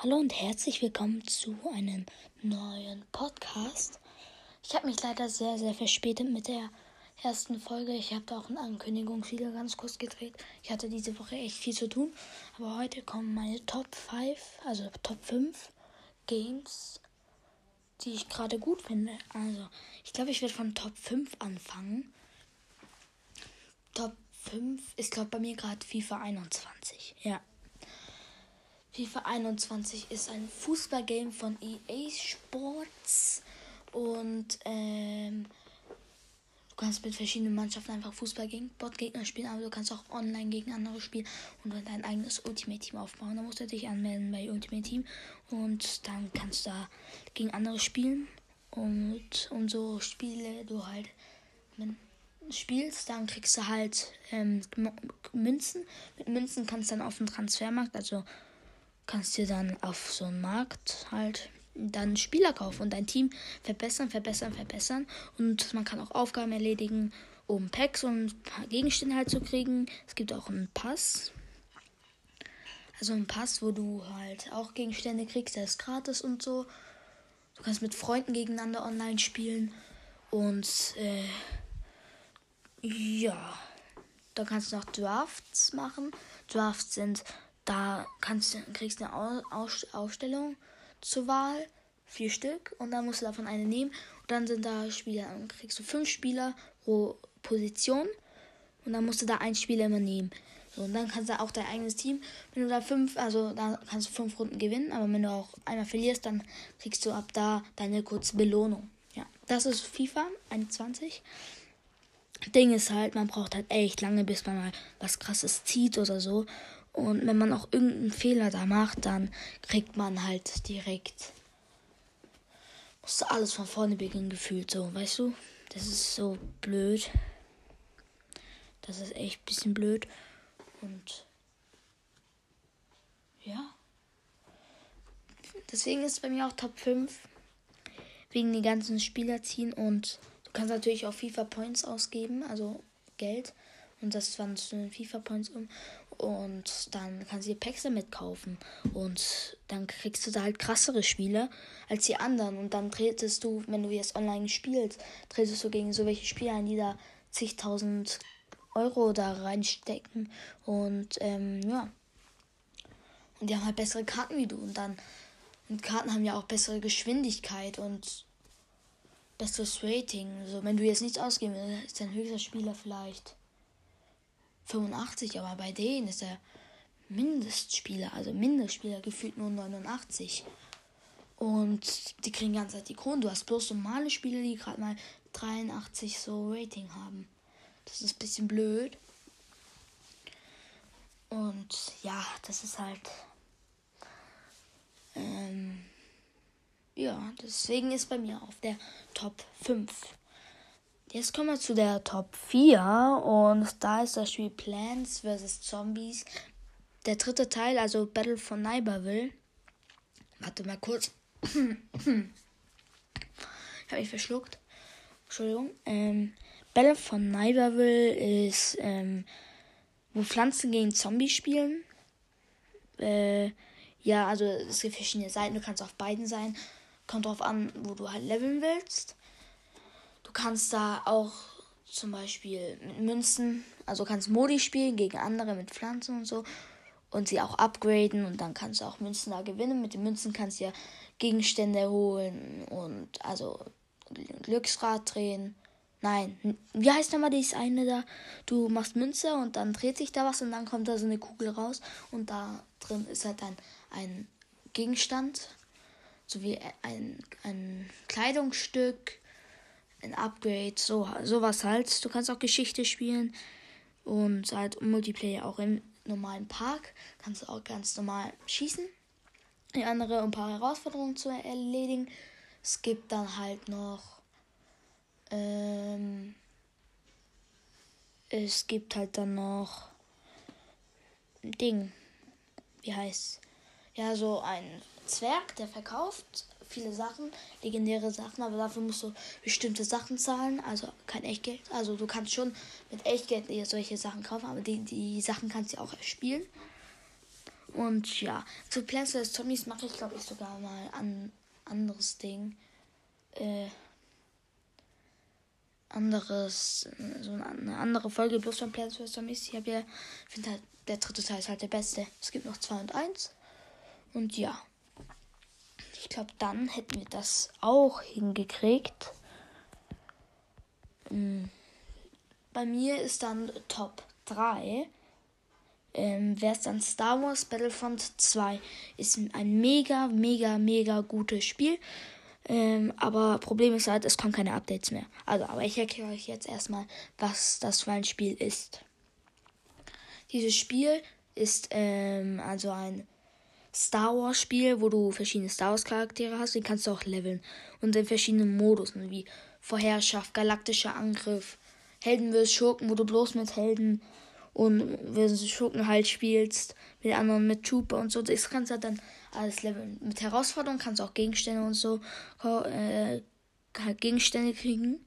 Hallo und herzlich willkommen zu einem neuen Podcast. Ich habe mich leider sehr, sehr verspätet mit der ersten Folge. Ich habe da auch ein Ankündigungsvideo ganz kurz gedreht. Ich hatte diese Woche echt viel zu tun. Aber heute kommen meine Top 5, also Top 5 Games, die ich gerade gut finde. Also, ich glaube, ich werde von Top 5 anfangen. Top 5 ist, glaube bei mir gerade FIFA 21. Ja. FIFA 21 ist ein Fußballgame von EA Sports und ähm, du kannst mit verschiedenen Mannschaften einfach Fußball gegen Botgegner spielen, aber du kannst auch online gegen andere spielen und dann dein eigenes Ultimate Team aufbauen. Da musst du dich anmelden bei Ultimate Team und dann kannst du da gegen andere spielen und, so Spiele du halt spielst, dann kriegst du halt ähm, Münzen. Mit Münzen kannst du dann auf dem Transfermarkt, also kannst dir dann auf so einem Markt halt dann Spieler kaufen und dein Team verbessern, verbessern, verbessern. Und man kann auch Aufgaben erledigen, um Packs und Gegenstände halt zu kriegen. Es gibt auch einen Pass. Also einen Pass, wo du halt auch Gegenstände kriegst, der ist gratis und so. Du kannst mit Freunden gegeneinander online spielen. Und äh, ja, da kannst du noch Drafts machen. Drafts sind da kannst, kriegst du eine Ausstellung zur Wahl, vier Stück, und dann musst du davon eine nehmen. Und dann sind da Spieler, dann kriegst du fünf Spieler pro Position. Und dann musst du da einen Spieler immer nehmen. So, und dann kannst du auch dein eigenes Team, wenn du da fünf, also da kannst du fünf Runden gewinnen, aber wenn du auch einmal verlierst, dann kriegst du ab da deine kurze Belohnung. Ja, das ist FIFA 21. Ding ist halt, man braucht halt echt lange, bis man mal was krasses zieht oder so. Und wenn man auch irgendeinen Fehler da macht, dann kriegt man halt direkt. Muss alles von vorne beginnen, gefühlt so, weißt du? Das ist so blöd. Das ist echt ein bisschen blöd. Und. Ja. Deswegen ist es bei mir auch Top 5. Wegen den ganzen Spieler ziehen und du kannst natürlich auch FIFA Points ausgeben, also Geld. Und das wandst du in FIFA Points um. Und dann kannst du dir Packs damit kaufen. Und dann kriegst du da halt krassere Spiele als die anderen. Und dann tretest du, wenn du jetzt online spielst, tretest du gegen so welche Spieler ein, die da zigtausend Euro da reinstecken. Und ähm, ja. Und die haben halt bessere Karten wie du. Und dann. Und Karten haben ja auch bessere Geschwindigkeit und besseres Rating. So, wenn du jetzt nichts ausgeben willst, ist dein höchster Spieler vielleicht 85, aber bei denen ist der Mindestspieler, also Mindestspieler gefühlt nur 89. Und die kriegen ganz Zeit die Kronen. Du hast bloß normale Spieler, die gerade mal 83 so Rating haben. Das ist ein bisschen blöd. Und ja, das ist halt. Ähm, ja, deswegen ist bei mir auf der Top 5. Jetzt kommen wir zu der Top 4 und da ist das Spiel Plants vs. Zombies. Der dritte Teil, also Battle for Neighborville. Warte mal kurz. ich habe mich verschluckt. Entschuldigung. Ähm, Battle for Neighborville ist, ähm, wo Pflanzen gegen Zombies spielen. Äh, ja, also es gibt verschiedene Seiten. Du kannst auf beiden sein. Kommt drauf an, wo du halt leveln willst. Kannst da auch zum Beispiel mit Münzen, also kannst Modi spielen gegen andere mit Pflanzen und so und sie auch upgraden und dann kannst du auch Münzen da gewinnen. Mit den Münzen kannst du ja Gegenstände holen und also Glücksrad drehen. Nein, wie heißt nochmal dieses eine da? Du machst Münze und dann dreht sich da was und dann kommt da so eine Kugel raus und da drin ist halt ein, ein Gegenstand, sowie ein, ein Kleidungsstück ein Upgrade, so sowas halt. Du kannst auch Geschichte spielen und halt Multiplayer auch im normalen Park kannst du auch ganz normal schießen. Die andere, um ein paar Herausforderungen zu erledigen. Es gibt dann halt noch ähm, es gibt halt dann noch ein Ding. Wie heißt? Ja, so ein Zwerg, der verkauft viele Sachen, legendäre Sachen, aber dafür musst du bestimmte Sachen zahlen, also kein Echtgeld. Also du kannst schon mit Echtgeld solche Sachen kaufen, aber die, die Sachen kannst du auch erspielen. Und ja, zu Plants vs. Zombies mache ich, glaube ich, sogar mal ein anderes Ding. Äh, anderes, so eine andere Folge bloß von Plants vs. Zombies. Ich habe ja, finde halt, der dritte Teil ist halt der beste. Es gibt noch zwei und eins. Und ja. Ich glaube, dann hätten wir das auch hingekriegt. Hm. Bei mir ist dann Top 3 ähm, wäre es dann Star Wars Battlefront 2. Ist ein mega, mega, mega gutes Spiel. Ähm, aber Problem ist halt, es kommen keine Updates mehr. Also, aber ich erkläre euch jetzt erstmal, was das für ein Spiel ist. Dieses Spiel ist ähm, also ein Star Wars Spiel, wo du verschiedene Star Wars Charaktere hast. Die kannst du auch leveln. Und in verschiedenen Modus, wie Vorherrschaft, galaktischer Angriff, Helden vs. Schurken, wo du bloß mit Helden und du Schurken halt spielst, mit anderen, mit Trooper und so, das kannst du halt dann alles leveln. Mit Herausforderungen kannst du auch Gegenstände und so, äh, halt Gegenstände kriegen.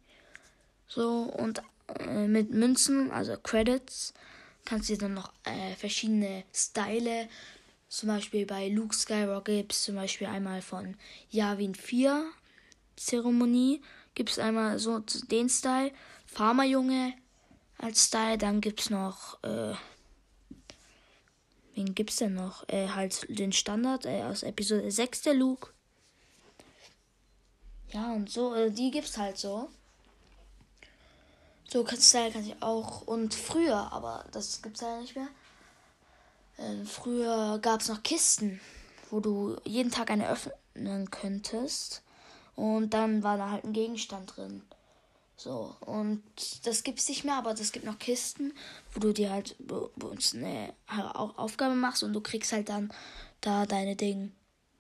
So, und äh, mit Münzen, also Credits, kannst du dann noch äh, verschiedene Style, zum Beispiel bei Luke Skywalker gibt es zum Beispiel einmal von Yavin 4 Zeremonie, gibt es einmal so den Style, Farmerjunge, als Style. Dann gibt es noch, äh, wen gibt's denn noch? Äh, halt den Standard äh, aus Episode 6, der Luke. Ja, und so, äh, die gibt's halt so. So Style kann ich auch. Und früher, aber das gibt's ja nicht mehr. Äh, früher gab's noch Kisten, wo du jeden Tag eine öffnen könntest. Und dann war da halt ein Gegenstand drin. So, und das gibt es nicht mehr, aber es gibt noch Kisten, wo du dir halt bei uns eine Aufgabe machst und du kriegst halt dann da deine Dinge.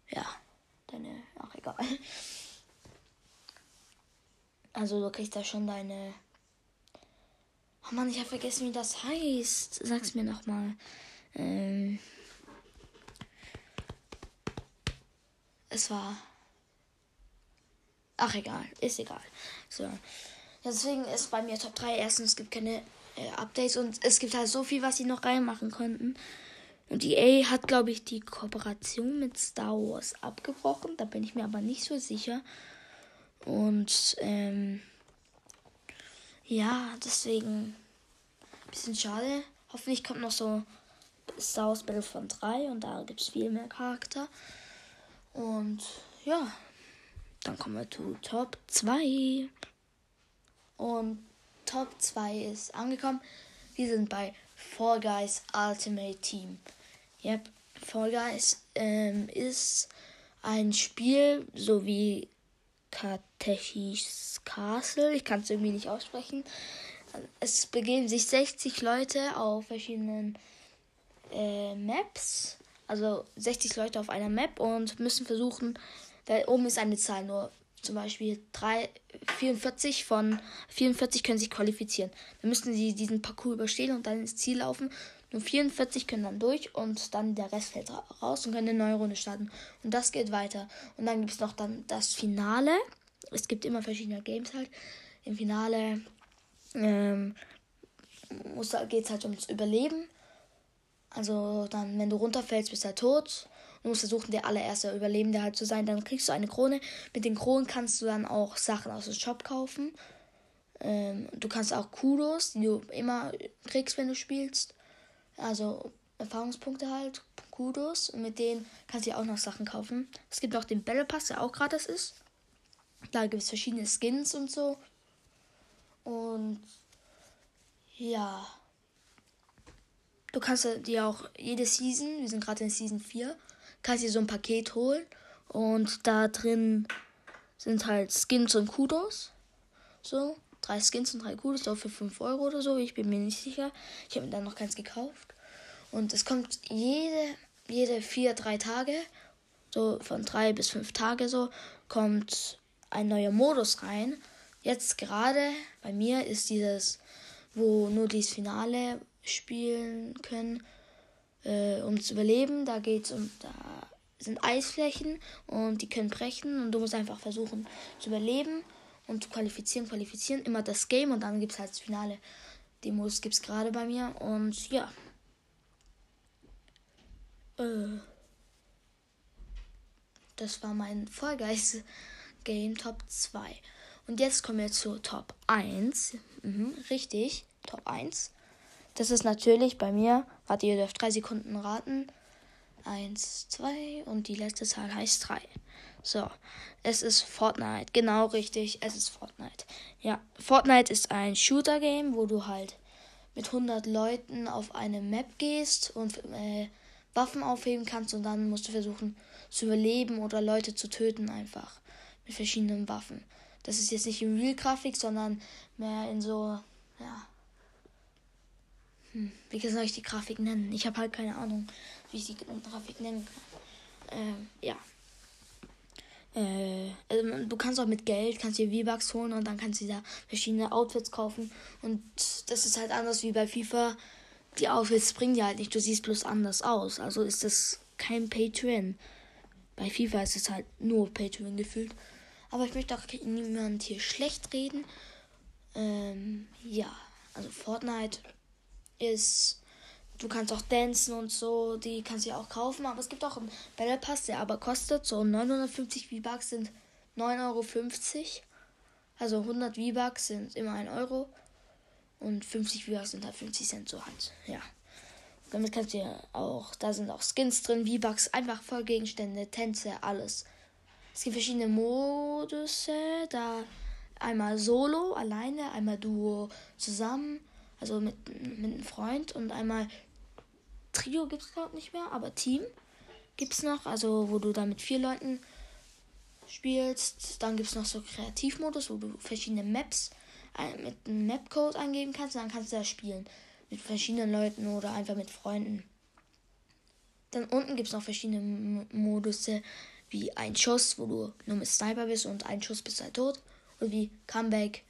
Ja, deine. Ach, egal. Also, du kriegst da schon deine. Oh Mann, ich habe vergessen, wie das heißt. Sag's mir nochmal. Ähm. Es war. Ach, egal. Ist egal. So. Deswegen ist bei mir Top 3. Erstens, es gibt keine äh, Updates und es gibt halt so viel, was sie noch reinmachen konnten. Und EA hat, glaube ich, die Kooperation mit Star Wars abgebrochen. Da bin ich mir aber nicht so sicher. Und ähm, ja, deswegen ein bisschen schade. Hoffentlich kommt noch so Star Wars Battlefront 3 und da gibt es viel mehr Charakter. Und ja, dann kommen wir zu Top 2. Und Top 2 ist angekommen. Wir sind bei Fall Guys Ultimate Team. Yep, Fall Guys ähm, ist ein Spiel, so wie Katechis Castle. Ich kann es irgendwie nicht aussprechen. Es begeben sich 60 Leute auf verschiedenen äh, Maps. Also 60 Leute auf einer Map und müssen versuchen, da oben ist eine Zahl, nur zum Beispiel 3, 44 von 44 können sich qualifizieren. Dann müssen sie diesen Parcours überstehen und dann ins Ziel laufen. Nur 44 können dann durch und dann der Rest fällt raus und können eine neue Runde starten. Und das geht weiter. Und dann gibt es noch dann das Finale. Es gibt immer verschiedene Games halt. Im Finale ähm, geht es halt ums Überleben. Also dann, wenn du runterfällst, bist du halt tot. Du musst versuchen, der allererste Überlebende halt zu sein. Dann kriegst du eine Krone. Mit den Kronen kannst du dann auch Sachen aus dem Shop kaufen. Ähm, du kannst auch Kudos, die du immer kriegst, wenn du spielst. Also Erfahrungspunkte halt, Kudos. Und mit denen kannst du auch noch Sachen kaufen. Es gibt auch den Battle Pass, der auch gratis ist. Da gibt es verschiedene Skins und so. Und ja. Du kannst dir auch jede Season, wir sind gerade in Season 4, kannst dir so ein Paket holen und da drin sind halt Skins und Kudos. So, drei Skins und drei Kudos, auch für 5 Euro oder so. Ich bin mir nicht sicher. Ich habe mir dann noch keins gekauft. Und es kommt jede, jede vier, drei Tage, so von drei bis fünf Tage so, kommt ein neuer Modus rein. Jetzt gerade bei mir ist dieses, wo nur dieses Finale spielen können äh, um zu überleben. Da geht's um, da sind Eisflächen und die können brechen und du musst einfach versuchen zu überleben und zu qualifizieren, qualifizieren. Immer das Game und dann gibt es halt das Finale. Den Modus gibt es gerade bei mir und ja. Äh, das war mein Vollgeist Game Top 2. Und jetzt kommen wir zu Top 1. Mhm, richtig, Top 1. Das ist natürlich bei mir, warte, ihr dürft drei Sekunden raten. Eins, zwei und die letzte Zahl heißt drei. So, es ist Fortnite. Genau richtig, es ist Fortnite. Ja, Fortnite ist ein Shooter-Game, wo du halt mit 100 Leuten auf eine Map gehst und äh, Waffen aufheben kannst und dann musst du versuchen zu überleben oder Leute zu töten einfach mit verschiedenen Waffen. Das ist jetzt nicht in Real-Grafik, sondern mehr in so, ja, hm, wie soll ich die Grafik nennen? Ich habe halt keine Ahnung, wie ich die Grafik nennen kann. Ähm, ja. Äh, also du kannst auch mit Geld, kannst dir V-Bucks holen und dann kannst du da verschiedene Outfits kaufen. Und das ist halt anders wie bei FIFA. Die Outfits bringen dir halt nicht, du siehst bloß anders aus. Also ist das kein Pay-to-Win. Bei FIFA ist es halt nur Pay-to-Win gefühlt. Aber ich möchte auch niemand hier schlecht reden. Ähm, ja, also Fortnite ist, du kannst auch dancen und so, die kannst du ja auch kaufen, aber es gibt auch einen Battle Pass, der aber kostet so 950 V-Bucks sind 9,50 Euro. Also 100 V-Bucks sind immer 1 Euro und 50 V-Bucks sind halt 50 Cent so halt, ja. Damit kannst du ja auch, da sind auch Skins drin, V-Bucks, einfach Vollgegenstände, Tänze, alles. Es gibt verschiedene Modus, da einmal Solo, alleine, einmal Duo zusammen also mit, mit einem Freund und einmal Trio gibt es glaube nicht mehr, aber Team gibt es noch, also wo du da mit vier Leuten spielst. Dann gibt es noch so Kreativmodus, wo du verschiedene Maps mit einem Mapcode eingeben kannst und dann kannst du da spielen. Mit verschiedenen Leuten oder einfach mit Freunden. Dann unten gibt es noch verschiedene Modus, wie ein Schuss, wo du nur mit Sniper bist und ein Schuss bist halt tot. Und wie Comeback,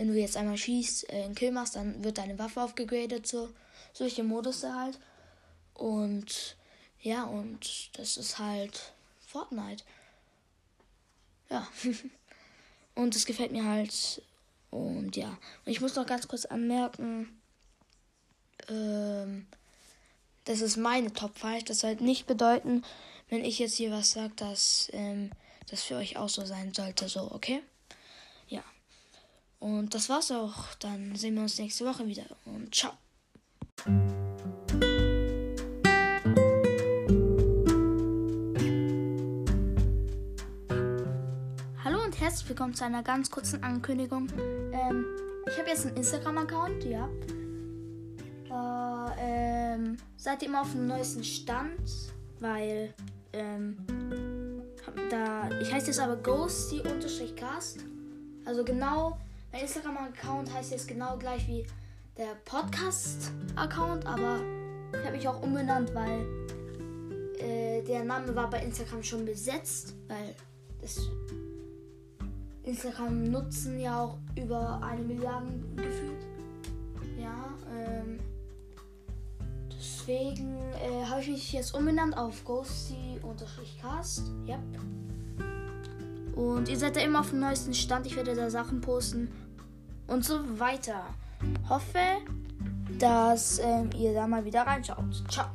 wenn du jetzt einmal schießt, äh, einen Kill machst, dann wird deine Waffe aufgegradet, so solche Modus halt. Und ja, und das ist halt Fortnite. Ja. und es gefällt mir halt. Und ja. Und ich muss noch ganz kurz anmerken, ähm, das ist meine Top 5. Das soll nicht bedeuten, wenn ich jetzt hier was sage, dass ähm, das für euch auch so sein sollte. So, okay? Und das war's auch. Dann sehen wir uns nächste Woche wieder. Und ciao. Hallo und herzlich willkommen zu einer ganz kurzen Ankündigung. Ähm, ich habe jetzt einen Instagram-Account, ja. Da ähm, seid ihr immer auf dem neuesten Stand, weil ähm, da ich heiße jetzt aber Ghosty-Cast. Also genau mein Instagram-Account heißt jetzt genau gleich wie der Podcast-Account, aber ich habe mich auch umbenannt, weil äh, der Name war bei Instagram schon besetzt, weil das Instagram nutzen ja auch über eine Milliarde gefühlt. Ja, ähm, deswegen äh, habe ich mich jetzt umbenannt auf Ghosty-Cast. Yep. Und ihr seid da immer auf dem neuesten Stand. Ich werde da Sachen posten und so weiter. Hoffe, dass ähm, ihr da mal wieder reinschaut. Ciao.